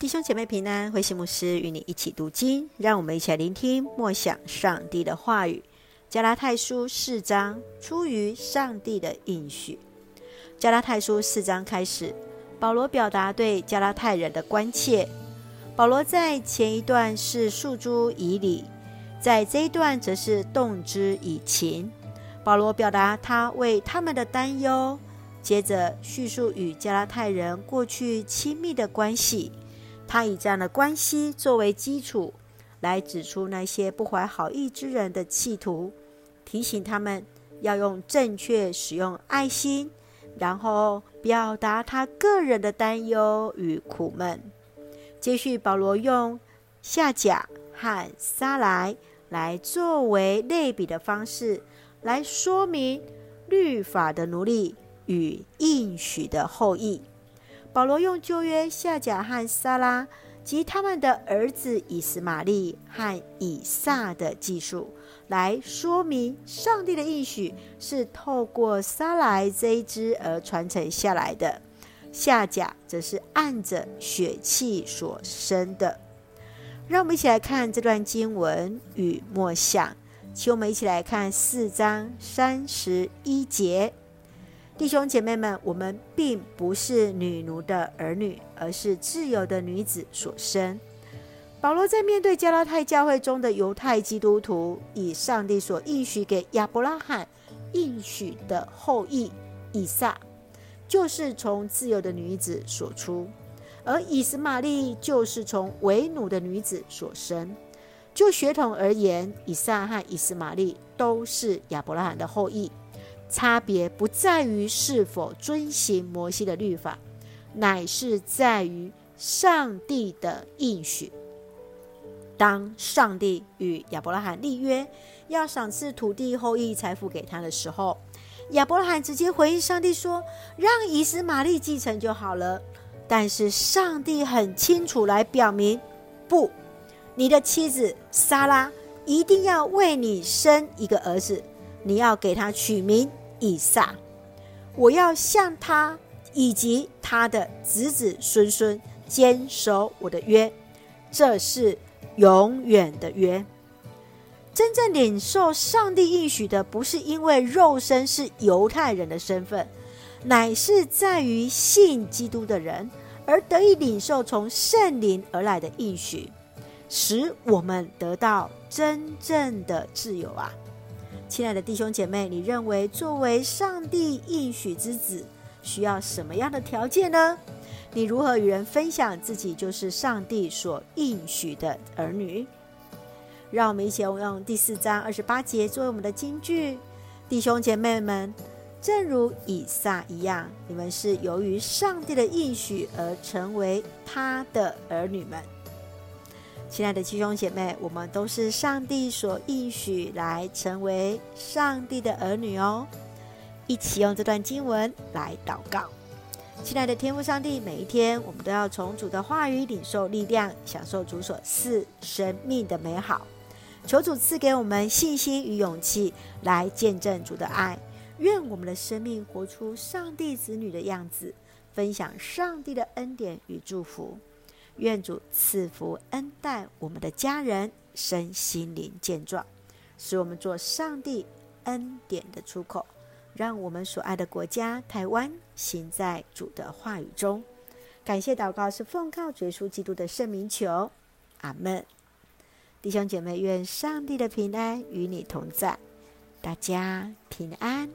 弟兄姐妹平安，慧馨牧师与你一起读经，让我们一起来聆听默想上帝的话语。加拉太书四章，出于上帝的应许。加拉太书四章开始，保罗表达对加拉太人的关切。保罗在前一段是诉诸以理，在这一段则是动之以情。保罗表达他为他们的担忧，接着叙述与加拉太人过去亲密的关系。他以这样的关系作为基础，来指出那些不怀好意之人的企图，提醒他们要用正确使用爱心，然后表达他个人的担忧与苦闷。接续，保罗用夏甲和撒来来作为类比的方式，来说明律法的奴隶与应许的后裔。保罗用旧约夏甲和撒拉及他们的儿子以实玛利和以撒的技术，来说明上帝的应许是透过撒来这一支而传承下来的。夏甲则是按着血气所生的。让我们一起来看这段经文与默想，请我们一起来看四章三十一节。弟兄姐妹们，我们并不是女奴的儿女，而是自由的女子所生。保罗在面对加拉太教会中的犹太基督徒，以上帝所应许给亚伯拉罕应许的后裔以撒，就是从自由的女子所出；而以实玛利就是从为奴的女子所生。就血统而言，以撒和以实玛利都是亚伯拉罕的后裔。差别不在于是否遵行摩西的律法，乃是在于上帝的应许。当上帝与亚伯拉罕立约，要赏赐土地、后裔、财富给他的时候，亚伯拉罕直接回应上帝说：“让以斯玛利继承就好了。”但是上帝很清楚来表明：“不，你的妻子撒拉一定要为你生一个儿子，你要给他取名。”以撒，我要向他以及他的子子孙孙坚守我的约，这是永远的约。真正领受上帝应许的，不是因为肉身是犹太人的身份，乃是在于信基督的人而得以领受从圣灵而来的应许，使我们得到真正的自由啊！亲爱的弟兄姐妹，你认为作为上帝应许之子，需要什么样的条件呢？你如何与人分享自己就是上帝所应许的儿女？让我们一起用第四章二十八节作为我们的金句。弟兄姐妹们，正如以撒一样，你们是由于上帝的应许而成为他的儿女们。亲爱的弟兄姐妹，我们都是上帝所应许来成为上帝的儿女哦。一起用这段经文来祷告。亲爱的天父上帝，每一天我们都要从主的话语领受力量，享受主所赐生命的美好。求主赐给我们信心与勇气，来见证主的爱。愿我们的生命活出上帝子女的样子，分享上帝的恩典与祝福。愿主赐福恩待我们的家人，身心灵健壮，使我们做上帝恩典的出口，让我们所爱的国家台湾行在主的话语中。感谢祷告是奉靠主耶稣基督的圣名求，阿门。弟兄姐妹，愿上帝的平安与你同在，大家平安。